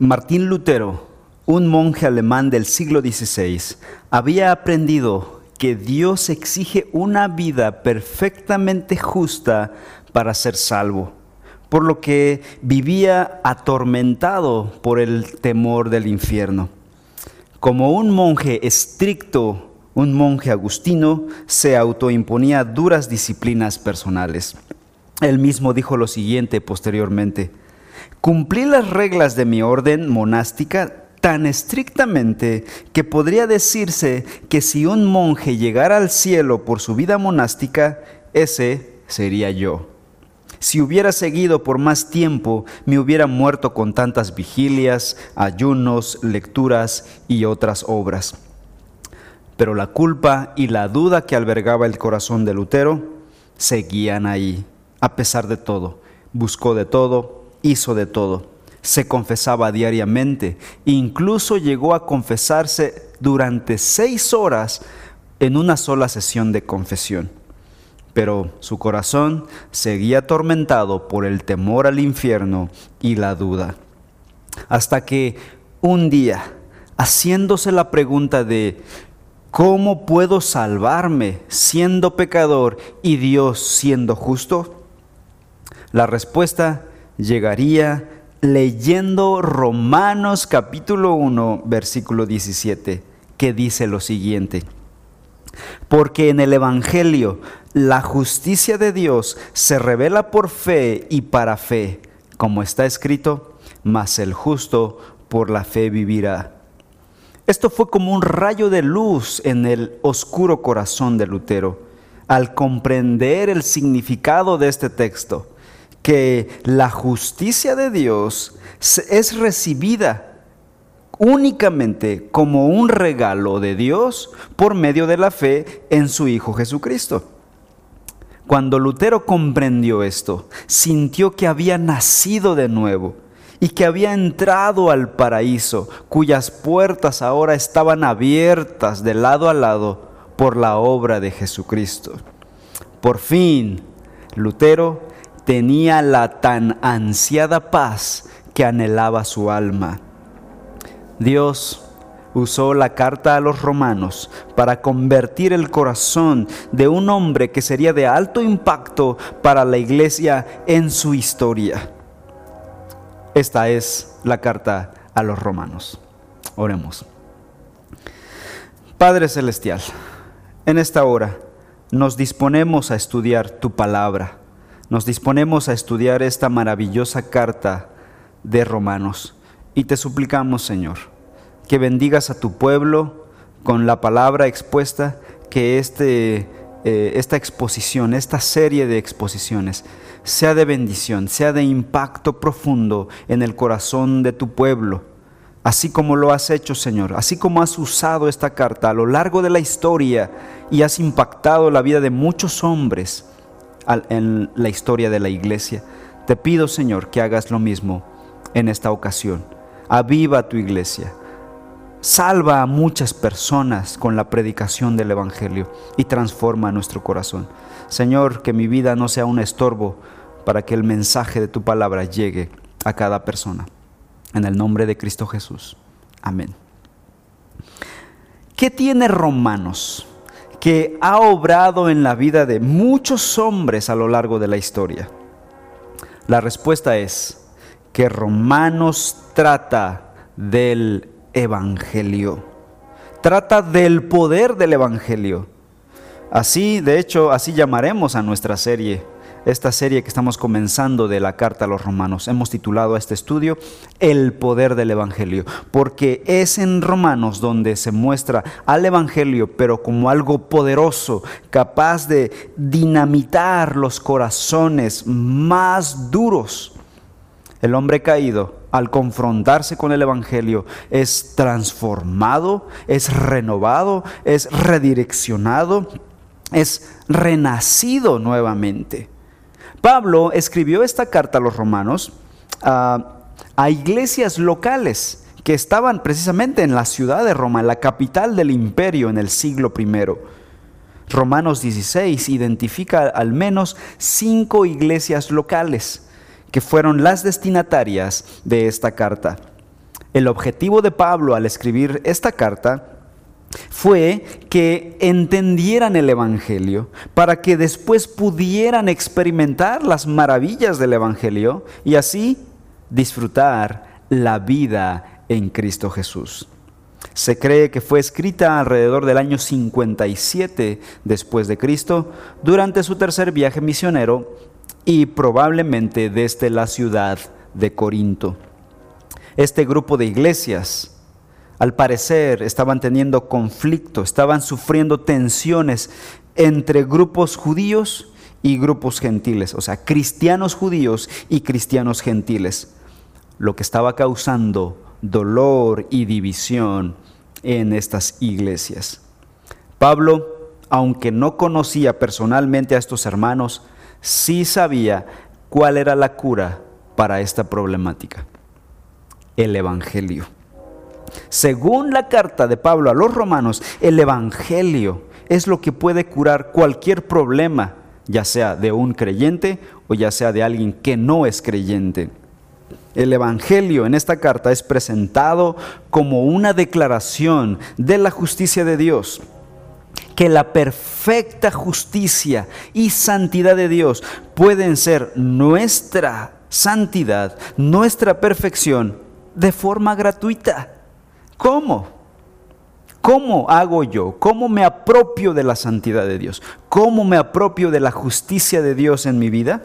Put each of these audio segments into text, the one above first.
Martín Lutero, un monje alemán del siglo XVI, había aprendido que Dios exige una vida perfectamente justa para ser salvo, por lo que vivía atormentado por el temor del infierno. Como un monje estricto, un monje agustino, se autoimponía duras disciplinas personales. Él mismo dijo lo siguiente posteriormente, Cumplí las reglas de mi orden monástica tan estrictamente que podría decirse que si un monje llegara al cielo por su vida monástica, ese sería yo. Si hubiera seguido por más tiempo, me hubiera muerto con tantas vigilias, ayunos, lecturas y otras obras. Pero la culpa y la duda que albergaba el corazón de Lutero seguían ahí, a pesar de todo. Buscó de todo, hizo de todo. Se confesaba diariamente, incluso llegó a confesarse durante seis horas en una sola sesión de confesión. Pero su corazón seguía atormentado por el temor al infierno y la duda. Hasta que un día, haciéndose la pregunta de ¿cómo puedo salvarme siendo pecador y Dios siendo justo? La respuesta llegaría leyendo Romanos capítulo 1, versículo 17, que dice lo siguiente. Porque en el Evangelio la justicia de Dios se revela por fe y para fe, como está escrito, mas el justo por la fe vivirá. Esto fue como un rayo de luz en el oscuro corazón de Lutero, al comprender el significado de este texto que la justicia de Dios es recibida únicamente como un regalo de Dios por medio de la fe en su Hijo Jesucristo. Cuando Lutero comprendió esto, sintió que había nacido de nuevo y que había entrado al paraíso, cuyas puertas ahora estaban abiertas de lado a lado por la obra de Jesucristo. Por fin, Lutero tenía la tan ansiada paz que anhelaba su alma. Dios usó la carta a los romanos para convertir el corazón de un hombre que sería de alto impacto para la iglesia en su historia. Esta es la carta a los romanos. Oremos. Padre Celestial, en esta hora nos disponemos a estudiar tu palabra nos disponemos a estudiar esta maravillosa carta de Romanos. Y te suplicamos, Señor, que bendigas a tu pueblo con la palabra expuesta, que este, eh, esta exposición, esta serie de exposiciones, sea de bendición, sea de impacto profundo en el corazón de tu pueblo, así como lo has hecho, Señor, así como has usado esta carta a lo largo de la historia y has impactado la vida de muchos hombres en la historia de la iglesia. Te pido, Señor, que hagas lo mismo en esta ocasión. Aviva tu iglesia. Salva a muchas personas con la predicación del Evangelio y transforma nuestro corazón. Señor, que mi vida no sea un estorbo para que el mensaje de tu palabra llegue a cada persona. En el nombre de Cristo Jesús. Amén. ¿Qué tiene Romanos? Que ha obrado en la vida de muchos hombres a lo largo de la historia? La respuesta es que Romanos trata del Evangelio, trata del poder del Evangelio. Así, de hecho, así llamaremos a nuestra serie esta serie que estamos comenzando de la carta a los romanos. Hemos titulado a este estudio El poder del Evangelio, porque es en Romanos donde se muestra al Evangelio, pero como algo poderoso, capaz de dinamitar los corazones más duros. El hombre caído, al confrontarse con el Evangelio, es transformado, es renovado, es redireccionado, es renacido nuevamente. Pablo escribió esta carta a los romanos a, iglesias locales que estaban precisamente en la ciudad de Roma, la capital del imperio en el siglo I. Romanos 16 identifica al menos cinco iglesias locales que fueron las destinatarias de esta carta. El objetivo de Pablo al escribir esta carta fue que entendieran el Evangelio, para que después pudieran experimentar las maravillas del Evangelio y así disfrutar la vida en Cristo Jesús. Se cree que fue escrita alrededor del año 57 después de Cristo, durante su tercer viaje misionero y probablemente desde la ciudad de Corinto. Este grupo de iglesias, al parecer, estaban teniendo conflicto, estaban sufriendo tensiones entre grupos judíos y grupos gentiles, o sea, cristianos judíos y cristianos gentiles, lo que estaba causando dolor y división en estas iglesias. Pablo, aunque no conocía personalmente a estos hermanos, sí sabía cuál era la cura para esta problemática, el Evangelio. Según la carta de Pablo a los romanos, el Evangelio es lo que puede curar cualquier problema, ya sea de un creyente o ya sea de alguien que no es creyente. El Evangelio en esta carta es presentado como una declaración de la justicia de Dios, que la perfecta justicia y santidad de Dios pueden ser nuestra santidad, nuestra perfección, de forma gratuita. ¿Cómo? ¿Cómo hago yo? ¿Cómo me apropio de la santidad de Dios? ¿Cómo me apropio de la justicia de Dios en mi vida?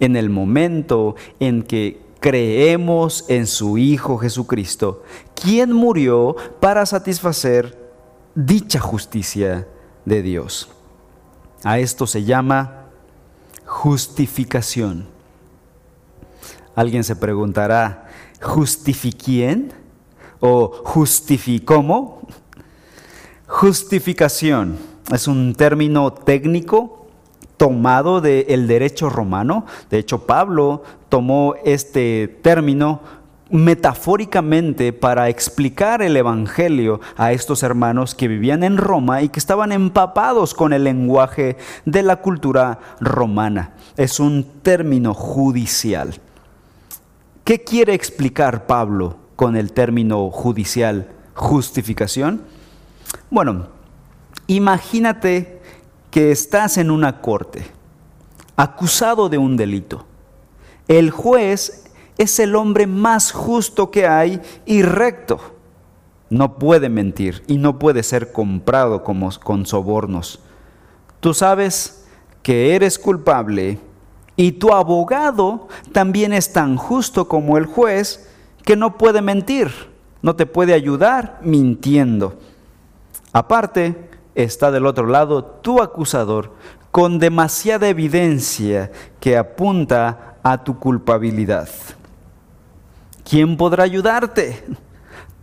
En el momento en que creemos en su Hijo Jesucristo, quien murió para satisfacer dicha justicia de Dios. A esto se llama justificación. Alguien se preguntará, ¿justifiquien? ¿O justificómo? Justificación es un término técnico tomado del derecho romano. De hecho, Pablo tomó este término metafóricamente para explicar el Evangelio a estos hermanos que vivían en Roma y que estaban empapados con el lenguaje de la cultura romana. Es un término judicial. ¿Qué quiere explicar Pablo con el término judicial justificación? Bueno, imagínate que estás en una corte, acusado de un delito. El juez es el hombre más justo que hay y recto. No puede mentir y no puede ser comprado como, con sobornos. Tú sabes que eres culpable y tu abogado también es tan justo como el juez que no puede mentir, no te puede ayudar mintiendo. Aparte, está del otro lado tu acusador con demasiada evidencia que apunta a tu culpabilidad. ¿Quién podrá ayudarte?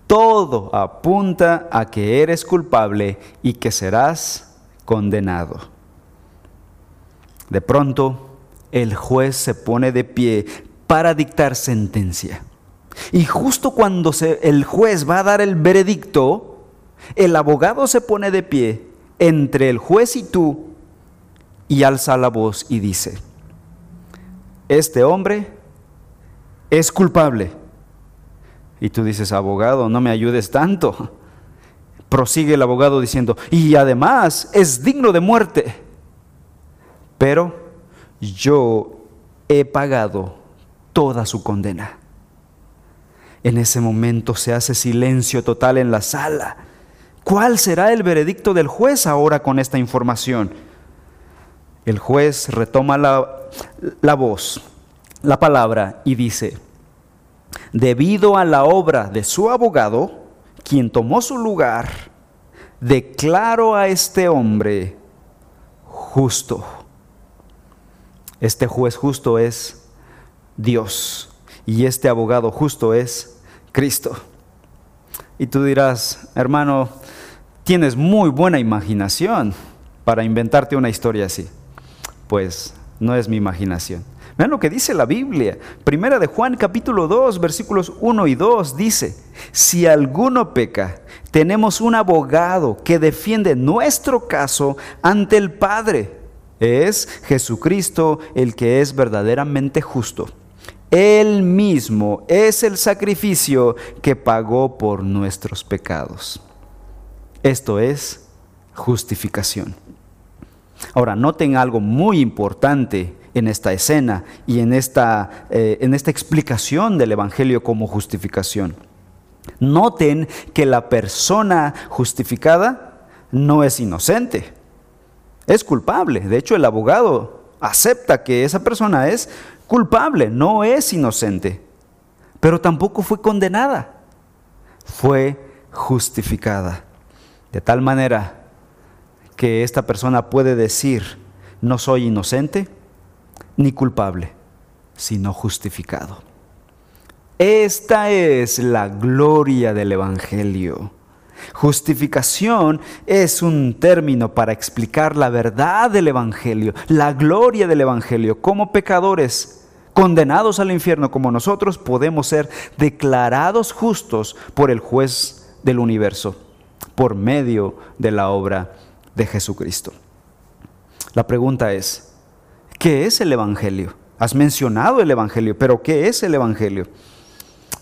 Todo apunta a que eres culpable y que serás condenado. De pronto, el juez se pone de pie para dictar sentencia. Y justo cuando el juez va a dar el veredicto, el abogado se pone de pie entre el juez y tú y alza la voz y dice, este hombre es culpable. Y tú dices, abogado, no me ayudes tanto. Prosigue el abogado diciendo, y además es digno de muerte. Pero yo he pagado toda su condena. En ese momento se hace silencio total en la sala ¿Cuál será el veredicto del juez ahora con esta información? El juez retoma la, voz, la palabra y dice, debido a la obra de su abogado, quien tomó su lugar, declaro a este hombre justo. Este juez justo es Dios y este abogado justo es Cristo. Y tú dirás, hermano, tienes muy buena imaginación para inventarte una historia así. Pues no es mi imaginación. Vean lo que dice la Biblia. Primera de Juan capítulo 2 versículos 1 y 2 dice, si alguno peca, tenemos un abogado que defiende nuestro caso ante el Padre. Es Jesucristo el que es verdaderamente justo. Él mismo es el sacrificio que pagó por nuestros pecados. Esto es justificación. Ahora, noten algo muy importante en esta escena y en esta, eh, en esta explicación del Evangelio como justificación. Noten que la persona justificada no es inocente, es culpable. De hecho, el abogado acepta que esa persona es culpable, no es inocente, pero tampoco fue condenada, fue justificada. De tal manera que esta persona puede decir, no soy inocente ni culpable, sino justificado. Esta es la gloria del Evangelio. Justificación es un término para explicar la verdad del Evangelio, la gloria del Evangelio. Como pecadores condenados al infierno como nosotros, podemos ser declarados justos por el juez del universo, por medio de la obra de Jesucristo. La pregunta es, ¿qué es el Evangelio? Has mencionado el Evangelio, pero ¿qué es el Evangelio?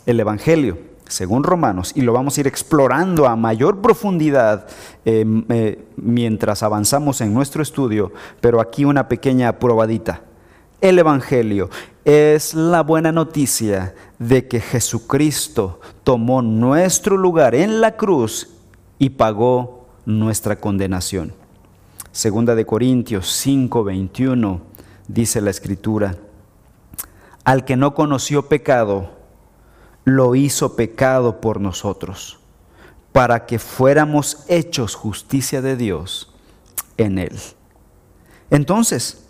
El Evangelio, según Romanos, y lo vamos a ir explorando a mayor profundidad em, eh, mientras avanzamos en nuestro estudio, pero aquí una pequeña probadita. El Evangelio es la buena noticia de que Jesucristo tomó nuestro lugar en la cruz y pagó nuestra condenación. Segunda de Corintios 5:21 dice la escritura, al que no conoció pecado, lo hizo pecado por nosotros, para que fuéramos hechos justicia de Dios en él. Entonces,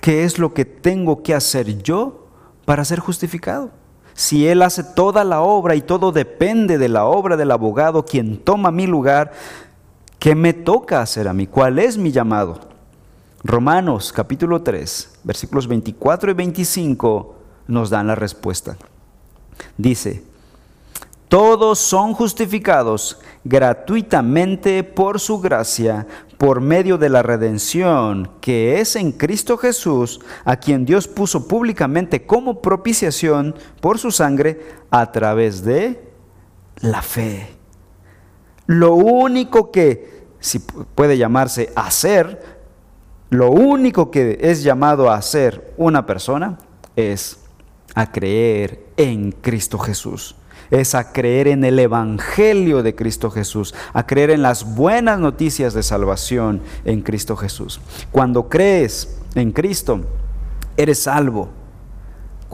¿qué es lo que tengo que hacer yo para ser justificado? Si Él hace toda la obra y todo depende de la obra del abogado, quien toma mi lugar, ¿Qué me toca hacer a mí? ¿Cuál es mi llamado? Romanos capítulo 3, versículos 24 y 25 nos dan la respuesta. Dice, todos son justificados gratuitamente por su gracia, por medio de la redención que es en Cristo Jesús, a quien Dios puso públicamente como propiciación por su sangre a través de la fe. Lo único que si puede llamarse hacer, lo único que es llamado a hacer una persona es a creer en Cristo Jesús. Es a creer en el Evangelio de Cristo Jesús, a creer en las buenas noticias de salvación en Cristo Jesús. Cuando crees en Cristo, eres salvo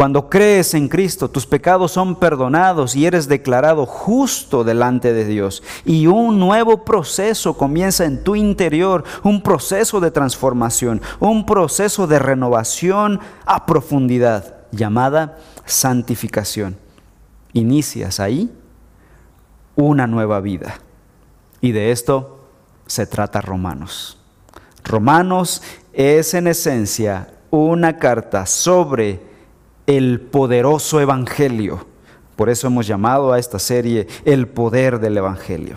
cuando crees en Cristo, tus pecados son perdonados y eres declarado justo delante de Dios. Y un nuevo proceso comienza en tu interior, un proceso de transformación, un proceso de renovación a profundidad llamada santificación. Inicias ahí una nueva vida. Y de esto se trata Romanos. Romanos es en esencia una carta sobre el poderoso Evangelio. Por eso hemos llamado a esta serie El poder del Evangelio.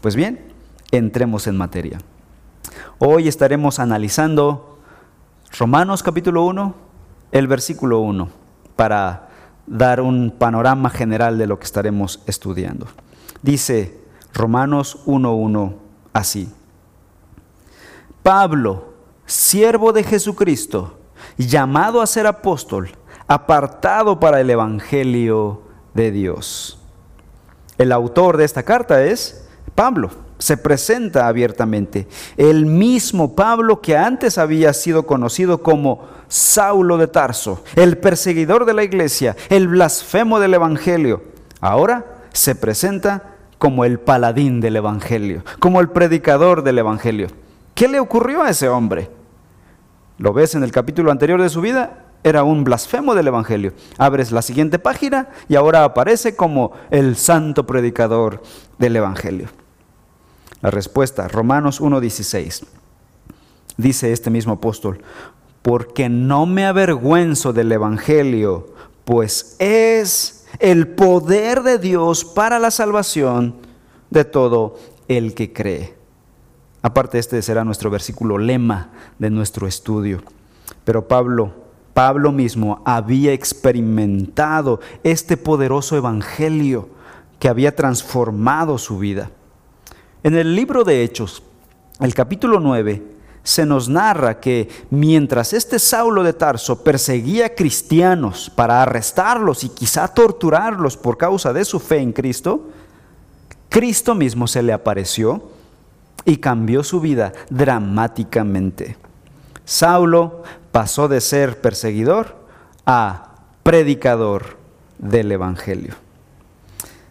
Pues bien, entremos en materia. Hoy estaremos analizando Romanos capítulo 1, el versículo 1, para dar un panorama general de lo que estaremos estudiando. Dice Romanos 1.1 así. Pablo, siervo de Jesucristo, llamado a ser apóstol, apartado para el Evangelio de Dios. El autor de esta carta es Pablo, se presenta abiertamente. El mismo Pablo que antes había sido conocido como Saulo de Tarso, el perseguidor de la iglesia, el blasfemo del Evangelio, ahora se presenta como el paladín del Evangelio, como el predicador del Evangelio. ¿Qué le ocurrió a ese hombre? ¿Lo ves en el capítulo anterior de su vida? era un blasfemo del Evangelio. Abres la siguiente página y ahora aparece como el santo predicador del Evangelio. La respuesta, Romanos 1.16. Dice este mismo apóstol, porque no me avergüenzo del Evangelio, pues es el poder de Dios para la salvación de todo el que cree. Aparte, este será nuestro versículo lema de nuestro estudio. Pero Pablo Pablo mismo había experimentado este poderoso evangelio que había transformado su vida. En el libro de Hechos, el capítulo 9, se nos narra que mientras este Saulo de Tarso perseguía cristianos para arrestarlos y quizá torturarlos por causa de su fe en Cristo, Cristo mismo se le apareció y cambió su vida dramáticamente. Saulo pasó de ser perseguidor a predicador del Evangelio.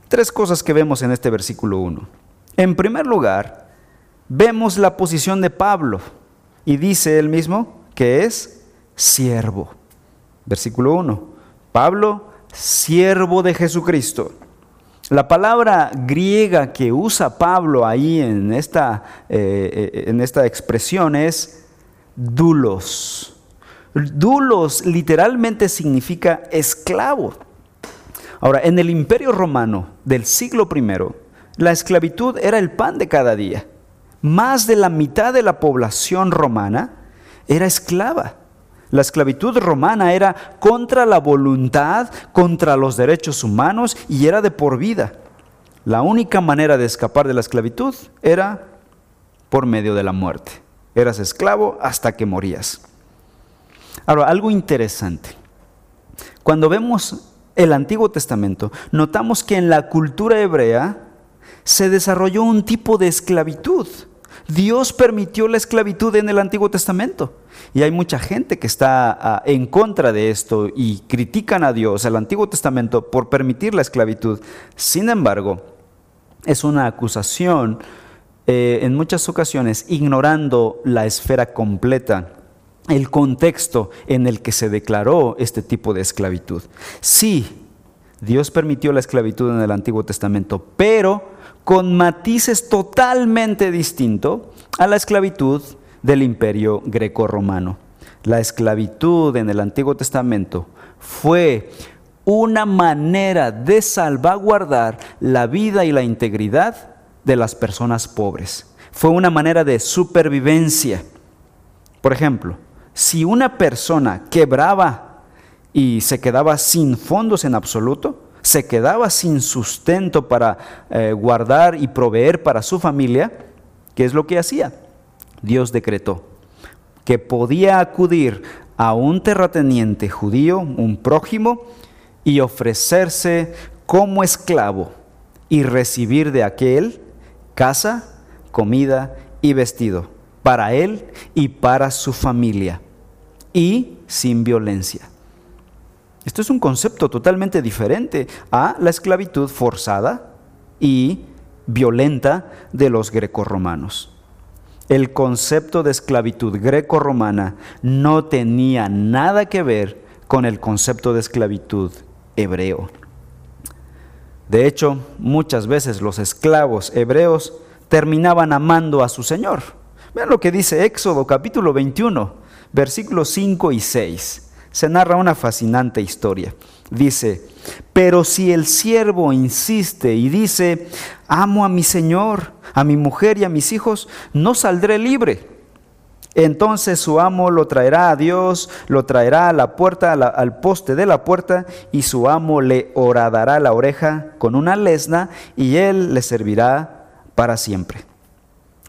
Tres cosas que vemos en este versículo 1. En primer lugar, vemos la posición de Pablo y dice él mismo que es siervo. Versículo 1. Pablo, siervo de Jesucristo. La palabra griega que usa Pablo ahí en esta, eh, eh, en esta expresión es dulos. Dulos literalmente significa esclavo. Ahora, en el imperio romano del siglo I, la esclavitud era el pan de cada día. Más de la mitad de la población romana era esclava. La esclavitud romana era contra la voluntad, contra los derechos humanos y era de por vida. La única manera de escapar de la esclavitud era por medio de la muerte. Eras esclavo hasta que morías. Ahora, algo interesante. Cuando vemos el Antiguo Testamento, notamos que en la cultura hebrea se desarrolló un tipo de esclavitud. Dios permitió la esclavitud en el Antiguo Testamento. Y hay mucha gente que está ah, en contra de esto y critican a Dios, al Antiguo Testamento, por permitir la esclavitud. Sin embargo, es una acusación eh, en muchas ocasiones ignorando la esfera completa el contexto en el que se declaró este tipo de esclavitud. Sí, Dios permitió la esclavitud en el Antiguo Testamento, pero con matices totalmente distintos a la esclavitud del imperio greco-romano. La esclavitud en el Antiguo Testamento fue una manera de salvaguardar la vida y la integridad de las personas pobres. Fue una manera de supervivencia. Por ejemplo, si una persona quebraba y se quedaba sin fondos en absoluto, se quedaba sin sustento para eh, guardar y proveer para su familia, ¿qué es lo que hacía? Dios decretó que podía acudir a un terrateniente judío, un prójimo, y ofrecerse como esclavo y recibir de aquel casa, comida y vestido para él y para su familia y sin violencia. Esto es un concepto totalmente diferente a la esclavitud forzada y violenta de los grecorromanos. El concepto de esclavitud grecorromana no tenía nada que ver con el concepto de esclavitud hebreo. De hecho, muchas veces los esclavos hebreos terminaban amando a su Señor. Vean lo que dice Éxodo capítulo 21 versículos 5 y 6, se narra una fascinante historia. Dice, pero si el siervo insiste y dice, amo a mi Señor, a mi mujer y a mis hijos, no saldré libre. Entonces su amo lo traerá a Dios, lo traerá a la puerta, al poste de la puerta, y su amo le horadará la oreja con una lesna, y él le servirá para siempre.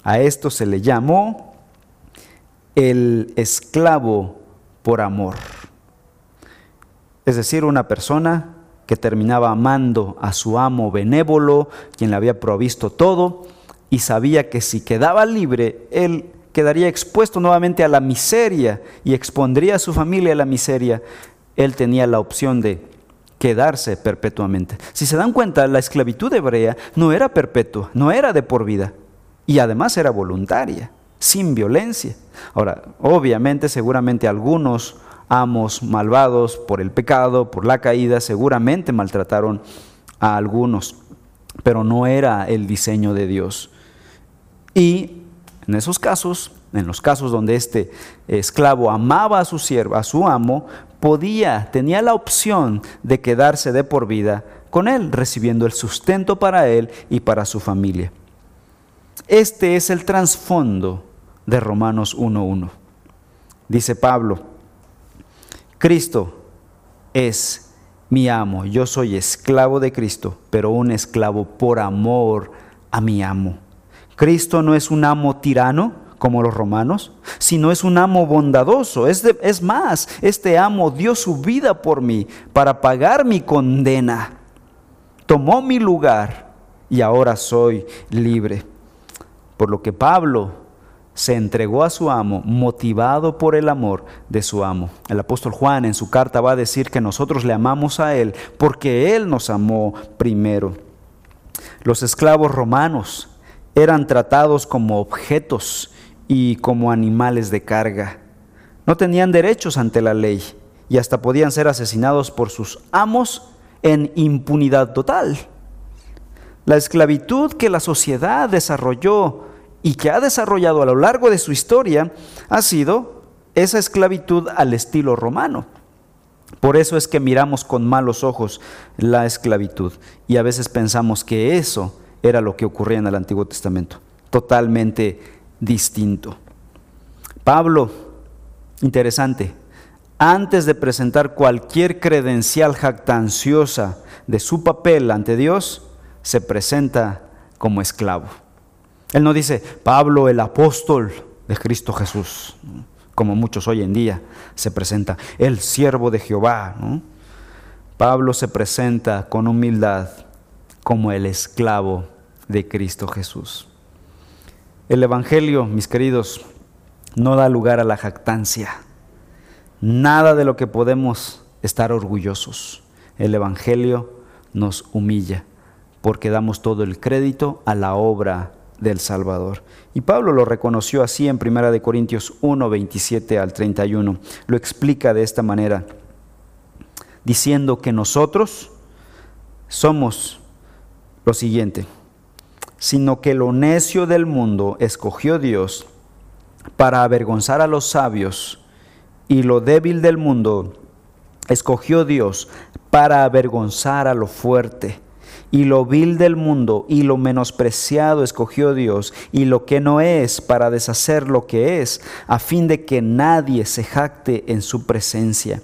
A esto se le llamó el esclavo por amor. Es decir, una persona que terminaba amando a su amo benévolo, quien le había provisto todo, y sabía que si quedaba libre, él quedaría expuesto nuevamente a la miseria y expondría a su familia a la miseria. Él tenía la opción de quedarse perpetuamente. Si se dan cuenta, la esclavitud hebrea no era perpetua, no era de por vida, y además era voluntaria sin violencia. Ahora, obviamente, seguramente algunos amos malvados por el pecado, por la caída, seguramente maltrataron a algunos, pero no era el diseño de Dios. Y en esos casos, en los casos donde este esclavo amaba a su siervo, a su amo, podía, tenía la opción de quedarse de por vida con él, recibiendo el sustento para él y para su familia. Este es el trasfondo de Romanos 1.1. Dice Pablo Cristo es mi amo. Yo soy esclavo de Cristo, pero un esclavo por amor a mi amo. Cristo no es un amo tirano como los romanos, sino es un amo bondadoso. Es, es más, este amo dio su vida por mí para pagar mi condena. Tomó mi lugar y ahora soy libre. Por lo que Pablo se entregó a su amo motivado por el amor de su amo. El apóstol Juan en su carta va a decir que nosotros le amamos a Él porque Él nos amó primero. Los esclavos romanos eran tratados como objetos y como animales de carga. No tenían derechos ante la ley y hasta podían ser asesinados por sus amos en impunidad total. La esclavitud que la sociedad desarrolló y que ha desarrollado a lo largo de su historia ha sido esa esclavitud al estilo romano. Por eso es que miramos con malos ojos la esclavitud y a veces pensamos que eso era lo que ocurría en el Antiguo Testamento, totalmente distinto. Pablo, interesante, antes de presentar cualquier credencial jactanciosa de su papel ante Dios, se presenta como esclavo. Él no dice, Pablo el apóstol de Cristo Jesús, como muchos hoy en día se presenta, el siervo de Jehová. Pablo se presenta con humildad como el esclavo de Cristo Jesús. El Evangelio, mis queridos, no da lugar a la jactancia, nada de lo que podemos estar orgullosos. El Evangelio nos humilla porque damos todo el crédito a la obra del Salvador. Y Pablo lo reconoció así en 1 de Corintios 1, 27 al 31. Lo explica de esta manera, diciendo que nosotros somos lo siguiente, sino que lo necio del mundo escogió Dios para avergonzar a los sabios, y lo débil del mundo escogió Dios para avergonzar a lo fuerte y lo vil del mundo y lo menospreciado escogió Dios y lo que no es para deshacer lo que es, a fin de que nadie se jacte en su presencia.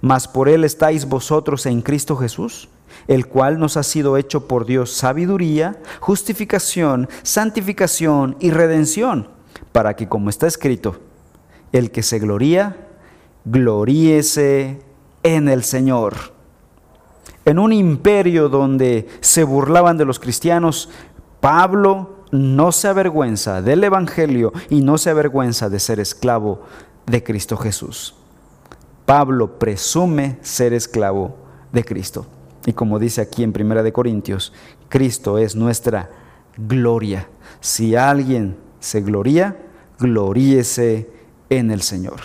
Mas por él estáis vosotros en Cristo Jesús, el cual nos ha sido hecho por Dios sabiduría, justificación, santificación y redención, para que como está escrito, el que se gloría, gloríese en el Señor en un imperio donde se burlaban de los cristianos, Pablo no se avergüenza del Evangelio y no se avergüenza de ser esclavo de Cristo Jesús. Pablo presume ser esclavo de Cristo. Y como dice aquí en Primera de Corintios, Cristo es nuestra gloria. Si alguien se gloría, gloríese en el Señor.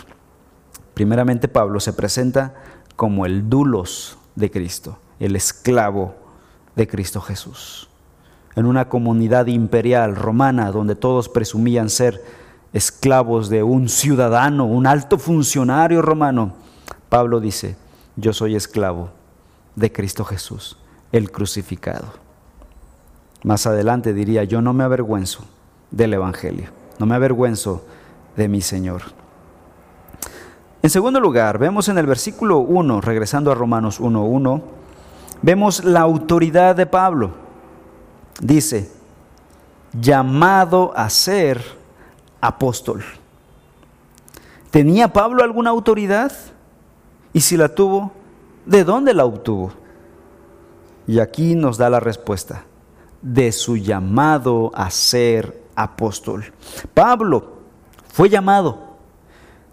Primeramente Pablo se presenta como el dulos de Cristo el esclavo de Cristo Jesús. En una comunidad imperial romana donde todos presumían ser esclavos de un ciudadano, un alto funcionario romano, Pablo dice, yo soy esclavo de Cristo Jesús, el crucificado. Más adelante diría, yo no me avergüenzo del Evangelio, no me avergüenzo de mi Señor. En segundo lugar, vemos en el versículo 1, regresando a Romanos 1.1, vemos la autoridad de Pablo. Dice, llamado a ser apóstol. ¿Tenía Pablo alguna autoridad? Y si la tuvo, ¿de dónde la obtuvo? Y aquí nos da la respuesta, de su llamado a ser apóstol. Pablo fue llamado,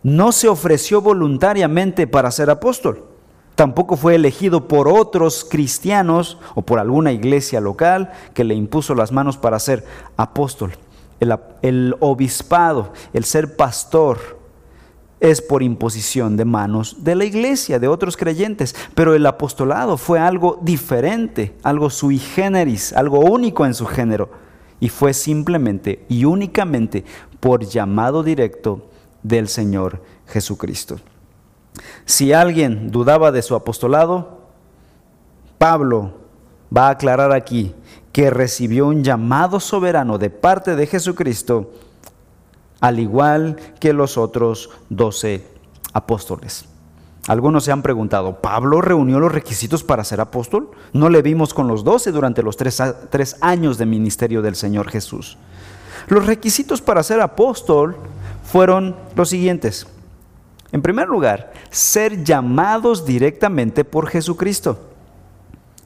no se ofreció voluntariamente para ser apóstol tampoco fue elegido por otros cristianos o por alguna iglesia local que le impuso las manos para ser apóstol. El, obispado, el ser pastor, es por imposición de manos de la iglesia, de otros creyentes. Pero el apostolado fue algo diferente, algo sui generis, algo único en su género. Y fue simplemente y únicamente por llamado directo del Señor Jesucristo. Si alguien dudaba de su apostolado, Pablo va a aclarar aquí que recibió un llamado soberano de parte de Jesucristo, al igual que los otros doce apóstoles. Algunos se han preguntado, ¿Pablo reunió los requisitos para ser apóstol? No le vimos con los doce durante los tres, años de ministerio del Señor Jesús. Los requisitos para ser apóstol fueron los siguientes. En primer lugar, ser llamados directamente por Jesucristo.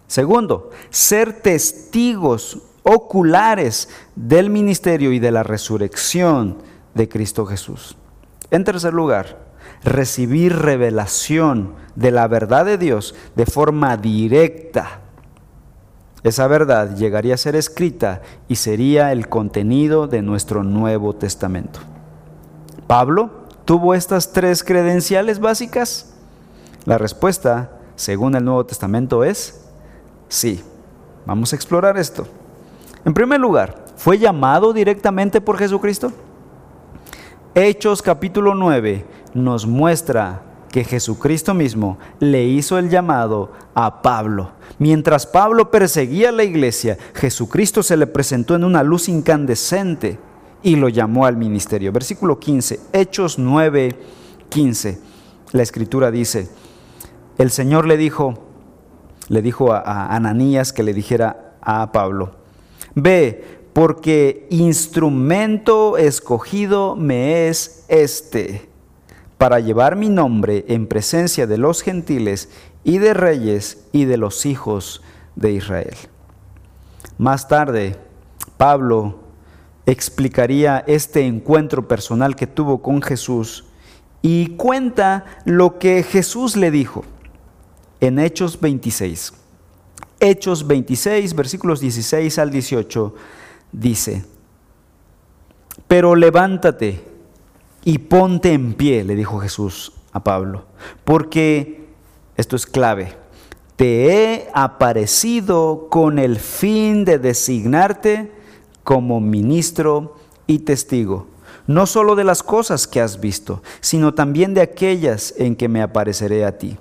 Segundo, ser testigos oculares del ministerio y de la resurrección de Cristo Jesús. En tercer lugar, recibir revelación de la verdad de Dios de forma directa. Esa verdad llegaría a ser escrita y sería el contenido de nuestro Nuevo Testamento. Pablo tuvo estas tres credenciales básicas. La respuesta, según el Nuevo Testamento, es sí. Vamos a explorar esto. En primer lugar, ¿fue llamado directamente por Jesucristo? Hechos capítulo 9 nos muestra que Jesucristo mismo le hizo el llamado a Pablo. Mientras Pablo perseguía la iglesia, Jesucristo se le presentó en una luz incandescente y lo llamó al ministerio. Versículo 15, Hechos 9, 15. La escritura dice, el Señor le dijo, le dijo a Ananías que le dijera a Pablo, ve, porque instrumento escogido me es este, para llevar mi nombre en presencia de los gentiles y de reyes y de los hijos de Israel. Más tarde, Pablo explicaría este encuentro personal que tuvo con Jesús y cuenta lo que Jesús le dijo en Hechos 26. Hechos 26, versículos 16 al 18 dice, pero levántate y ponte en pie, le dijo Jesús a Pablo, porque, esto es clave, te he aparecido con el fin de designarte como ministro y testigo, no solo de las cosas que has visto, sino también de aquellas en que me apareceré a ti.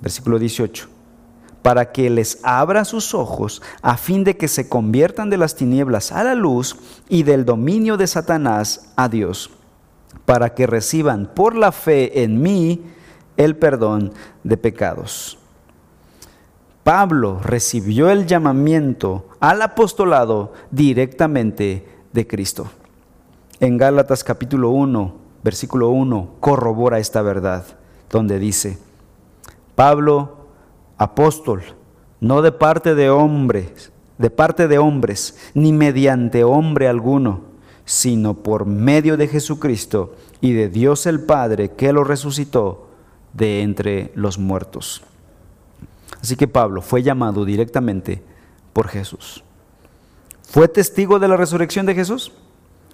Versículo 18 para que les abra sus ojos a fin de que se conviertan de las tinieblas a la luz y del dominio de Satanás a Dios, para que reciban por la fe en mí el perdón de pecados. Pablo recibió el llamamiento al apostolado directamente de Cristo. En Gálatas capítulo 1, versículo 1, corrobora esta verdad, donde dice, Pablo, apóstol, no de parte de hombres, de parte de hombres, ni mediante hombre alguno, sino por medio de Jesucristo y de Dios el Padre que lo resucitó de entre los muertos. Así que Pablo fue llamado directamente por Jesús. ¿Fue testigo de la resurrección de Jesús?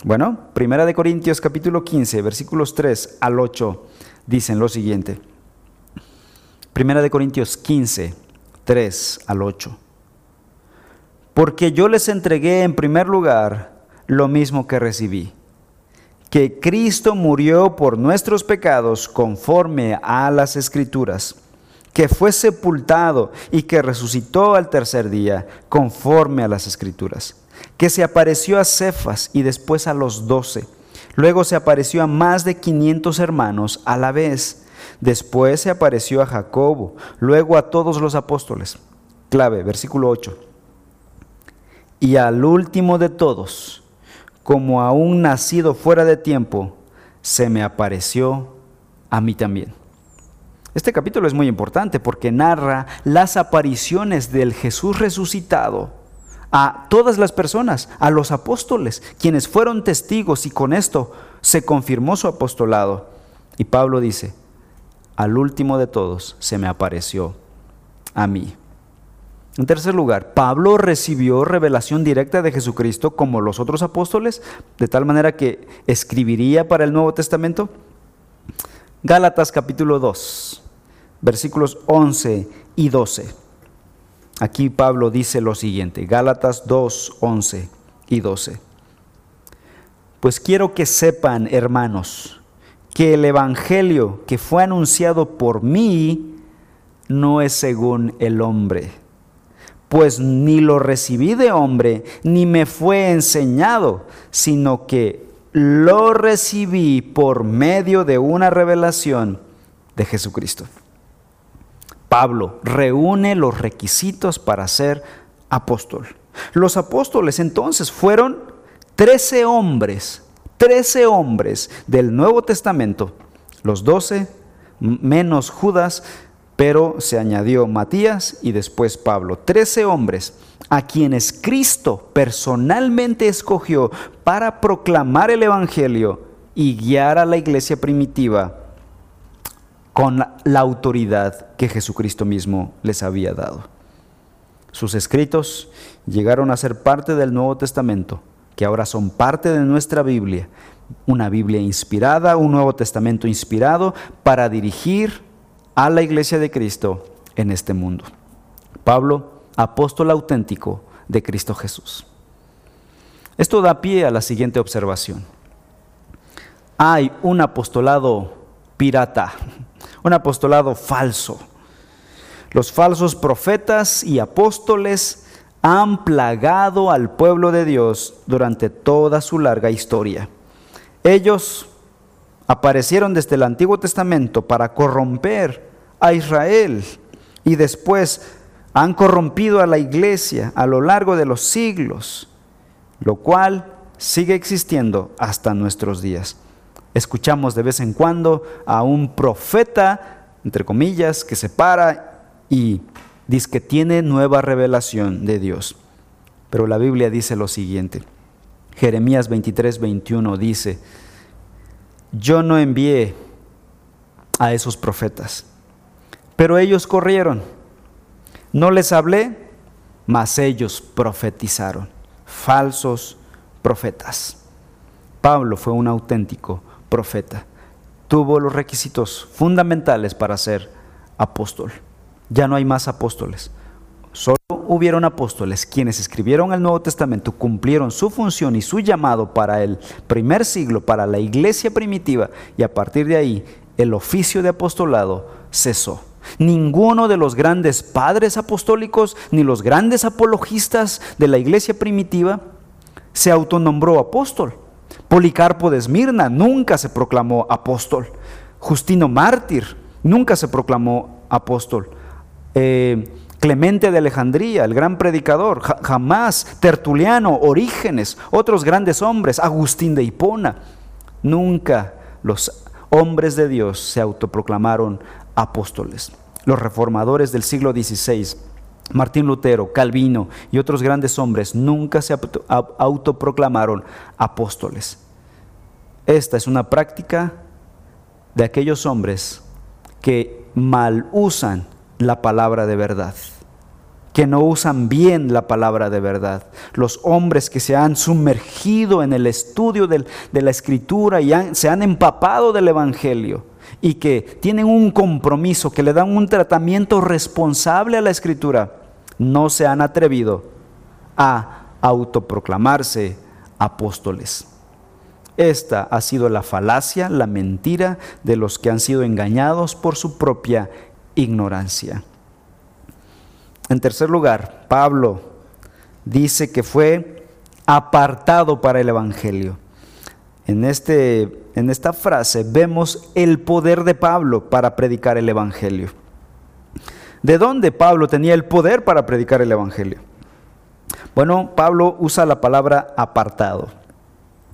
Bueno, Primera de Corintios capítulo 15, versículos 3 al 8 dicen lo siguiente. Primera de Corintios 15, 3 al 8. Porque yo les entregué en primer lugar lo mismo que recibí, que Cristo murió por nuestros pecados conforme a las escrituras, que fue sepultado y que resucitó al tercer día conforme a las escrituras, que se apareció a Cefas y después a los doce, luego se apareció a más de quinientos hermanos a la vez Después se apareció a Jacobo, luego a todos los apóstoles. Clave, versículo 8. Y al último de todos, como a un nacido fuera de tiempo, se me apareció a mí también. Este capítulo es muy importante porque narra las apariciones del Jesús resucitado a todas las personas, a los apóstoles, quienes fueron testigos y con esto se confirmó su apostolado. Y Pablo dice, al último de todos se me apareció a mí. En tercer lugar, Pablo recibió revelación directa de Jesucristo como los otros apóstoles, de tal manera que escribiría para el Nuevo Testamento. Gálatas capítulo 2, versículos 11 y 12. Aquí Pablo dice lo siguiente, Gálatas 2, 11 y 12. Pues quiero que sepan, hermanos, que el Evangelio que fue anunciado por mí no es según el hombre, pues ni lo recibí de hombre, ni me fue enseñado, sino que lo recibí por medio de una revelación de Jesucristo. Pablo reúne los requisitos para ser apóstol. Los apóstoles entonces fueron 13 hombres, 13 hombres del Nuevo Testamento, los 12 menos Judas, pero se añadió Matías y después Pablo. 13 hombres a quienes Cristo personalmente escogió para proclamar el Evangelio y guiar a la iglesia primitiva con la autoridad que Jesucristo mismo les había dado. Sus escritos llegaron a ser parte del Nuevo Testamento, que ahora son parte de nuestra Biblia, una Biblia inspirada, un Nuevo Testamento inspirado para dirigir a la iglesia de Cristo en este mundo. Pablo, apóstol auténtico de Cristo Jesús. Esto da pie a la siguiente observación. Hay un apostolado pirata, un apostolado falso. Los falsos profetas y apóstoles han plagado al pueblo de Dios durante toda su larga historia. Ellos aparecieron desde el Antiguo Testamento para corromper a Israel y después han corrompido a la iglesia a lo largo de los siglos, lo cual sigue existiendo hasta nuestros días. Escuchamos de vez en cuando a un profeta, entre comillas, que se para y dice que tiene nueva revelación de Dios. Pero la Biblia dice lo siguiente. Jeremías 23, 21 dice, yo no envié a esos profetas, pero ellos corrieron. No les hablé, mas ellos profetizaron, falsos profetas. Pablo fue un auténtico profeta. Tuvo los requisitos fundamentales para ser apóstol. Ya no hay más apóstoles. Solo hubieron apóstoles quienes escribieron el Nuevo Testamento, cumplieron su función y su llamado para el primer siglo, para la iglesia primitiva, y a partir de ahí el oficio de apostolado cesó. Ninguno de los grandes padres apostólicos ni los grandes apologistas de la iglesia primitiva se autonombró apóstol. Policarpo de Esmirna nunca se proclamó apóstol. Justino Mártir nunca se proclamó apóstol. Eh, Clemente de Alejandría, el gran predicador, jamás, Tertuliano, Orígenes, otros grandes hombres, Agustín de Hipona, nunca los hombres de Dios se autoproclamaron apóstoles. Los reformadores del siglo XVI, Martín Lutero, Calvino y otros grandes hombres nunca se autoproclamaron apóstoles. Esta es una práctica de aquellos hombres que mal usan la palabra de verdad, que no usan bien la palabra de verdad. Los hombres que se han sumergido en el estudio de la escritura y se han empapado del Evangelio y que tienen un compromiso, que le dan un tratamiento responsable a la escritura, no se han atrevido a autoproclamarse apóstoles. Esta ha sido la falacia, la mentira de los que han sido engañados por su propia ignorancia. En tercer lugar, Pablo dice que fue apartado para el Evangelio. En, este, en esta frase vemos el poder de Pablo para predicar el Evangelio. ¿De dónde Pablo tenía el poder para predicar el Evangelio? Bueno, Pablo usa la palabra apartado.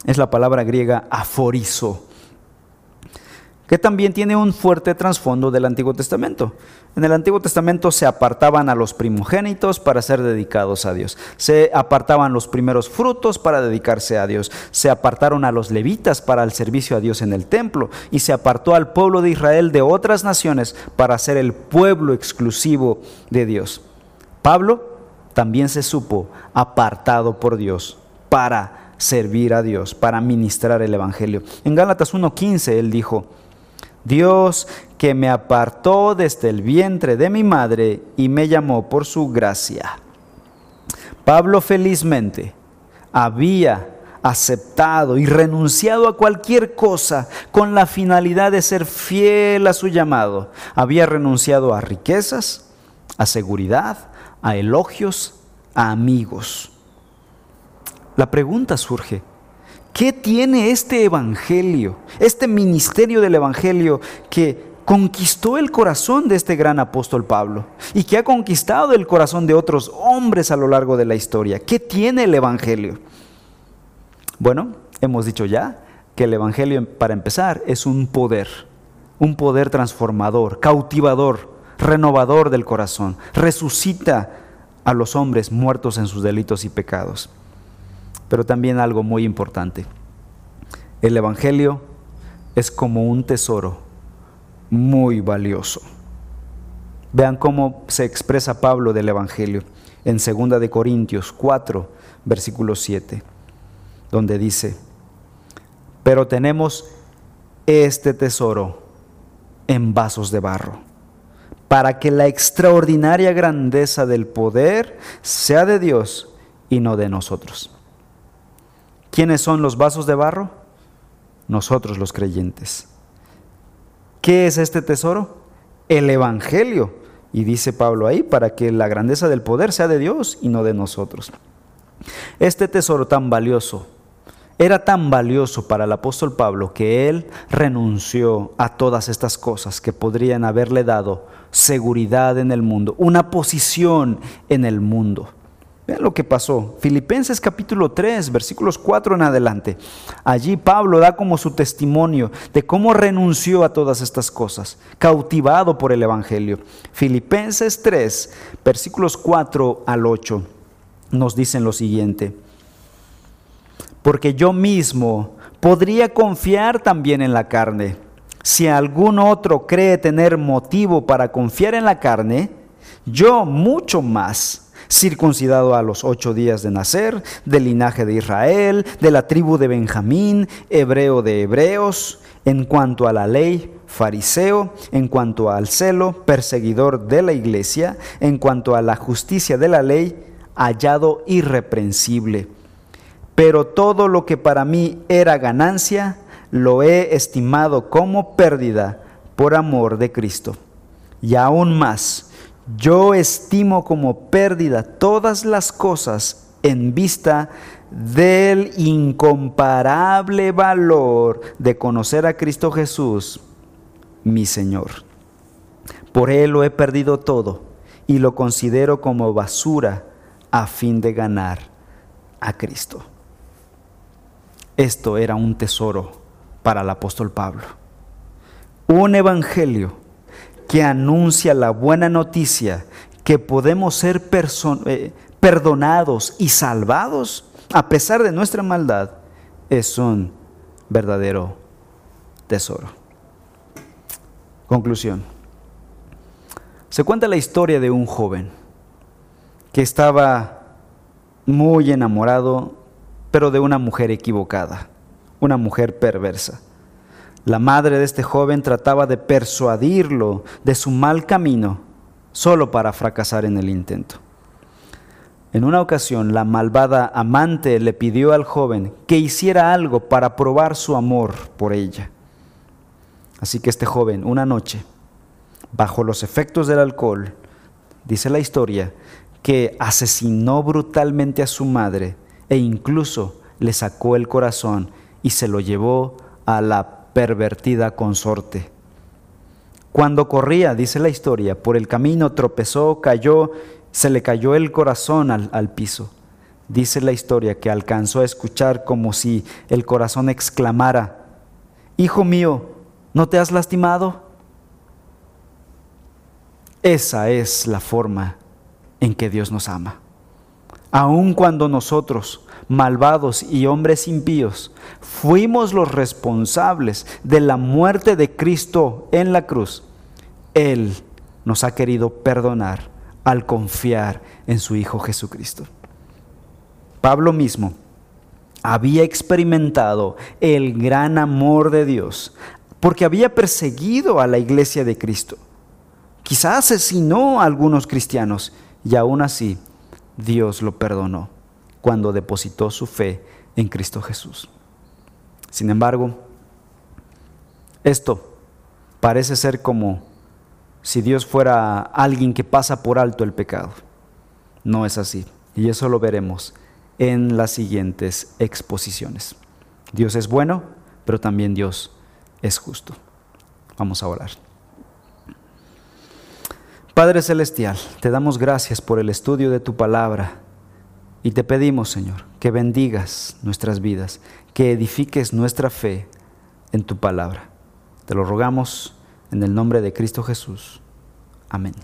Es la palabra griega aforizo que también tiene un fuerte trasfondo del Antiguo Testamento. En el Antiguo Testamento se apartaban a los primogénitos para ser dedicados a Dios, se apartaban los primeros frutos para dedicarse a Dios, se apartaron a los levitas para el servicio a Dios en el templo y se apartó al pueblo de Israel de otras naciones para ser el pueblo exclusivo de Dios. Pablo también se supo apartado por Dios para servir a Dios, para ministrar el Evangelio. En Gálatas 1.15 él dijo, Dios que me apartó desde el vientre de mi madre y me llamó por su gracia. Pablo felizmente había aceptado y renunciado a cualquier cosa con la finalidad de ser fiel a su llamado. Había renunciado a riquezas, a seguridad, a elogios, a amigos. La pregunta surge, ¿Qué tiene este Evangelio, este ministerio del Evangelio que conquistó el corazón de este gran apóstol Pablo y que ha conquistado el corazón de otros hombres a lo largo de la historia. ¿Qué tiene el Evangelio? Bueno, hemos dicho ya que el Evangelio, para empezar, es un poder, un poder transformador, cautivador, renovador del corazón. Resucita a los hombres muertos en sus delitos y pecados. Pero también algo muy importante. El Evangelio es como un tesoro muy valioso. Vean cómo se expresa Pablo del Evangelio en 2 de Corintios 4, versículo 7, donde dice, pero tenemos este tesoro en vasos de barro, para que la extraordinaria grandeza del poder sea de Dios y no de nosotros. ¿Quiénes son los vasos de barro? Nosotros los creyentes. ¿Qué es este tesoro? El Evangelio. Y dice Pablo ahí, para que la grandeza del poder sea de Dios y no de nosotros. Este tesoro tan valioso era tan valioso para el apóstol Pablo que él renunció a todas estas cosas que podrían haberle dado seguridad en el mundo, una posición en el mundo. Vean lo que pasó. Filipenses capítulo 3, versículos 4 en adelante. Allí Pablo da como su testimonio de cómo renunció a todas estas cosas, cautivado por el Evangelio. Filipenses 3, versículos 4 al 8, nos dicen lo siguiente. Porque yo mismo podría confiar también en la carne. Si algún otro cree tener motivo para confiar en la carne, yo mucho más circuncidado a los ocho días de nacer, del linaje de Israel, de la tribu de Benjamín, hebreo de hebreos, en cuanto a la ley, fariseo, en cuanto al celo, perseguidor de la iglesia, en cuanto a la justicia de la ley, hallado irreprensible. Pero todo lo que para mí era ganancia, lo he estimado como pérdida por amor de Cristo. Y aún más, yo estimo como pérdida todas las cosas en vista del incomparable valor de conocer a Cristo Jesús, mi Señor. Por Él lo he perdido todo y lo considero como basura a fin de ganar a Cristo. Esto era un tesoro para el apóstol Pablo. Un evangelio que anuncia la buena noticia que podemos ser eh, perdonados y salvados a pesar de nuestra maldad es un verdadero tesoro. Conclusión. Se cuenta la historia de un joven que estaba muy enamorado, pero de una mujer equivocada, una mujer perversa. La madre de este joven trataba de persuadirlo de su mal camino solo para fracasar en el intento. En una ocasión, la malvada amante le pidió al joven que hiciera algo para probar su amor por ella. Así que este joven, una noche, bajo los efectos del alcohol, dice la historia, que asesinó brutalmente a su madre e incluso le sacó el corazón y se lo llevó a la pervertida consorte. Cuando corría, dice la historia, por el camino tropezó, cayó, se le cayó el corazón al, al piso. Dice la historia que alcanzó a escuchar como si el corazón exclamara, Hijo mío, ¿no te has lastimado? Esa es la forma en que Dios nos ama. Aun cuando nosotros malvados y hombres impíos, fuimos los responsables de la muerte de Cristo en la cruz, Él nos ha querido perdonar al confiar en su Hijo Jesucristo. Pablo mismo había experimentado el gran amor de Dios porque había perseguido a la iglesia de Cristo. Quizás asesinó a algunos cristianos y aún así Dios lo perdonó cuando depositó su fe en Cristo Jesús. Sin embargo, esto parece ser como si Dios fuera alguien que pasa por alto el pecado. No es así. Y eso lo veremos en las siguientes exposiciones. Dios es bueno, pero también Dios es justo. Vamos a orar. Padre Celestial, te damos gracias por el estudio de tu palabra y te pedimos, Señor, que bendigas nuestras vidas, que edifiques nuestra fe en tu palabra. Te lo rogamos en el nombre de Cristo Jesús. Amén.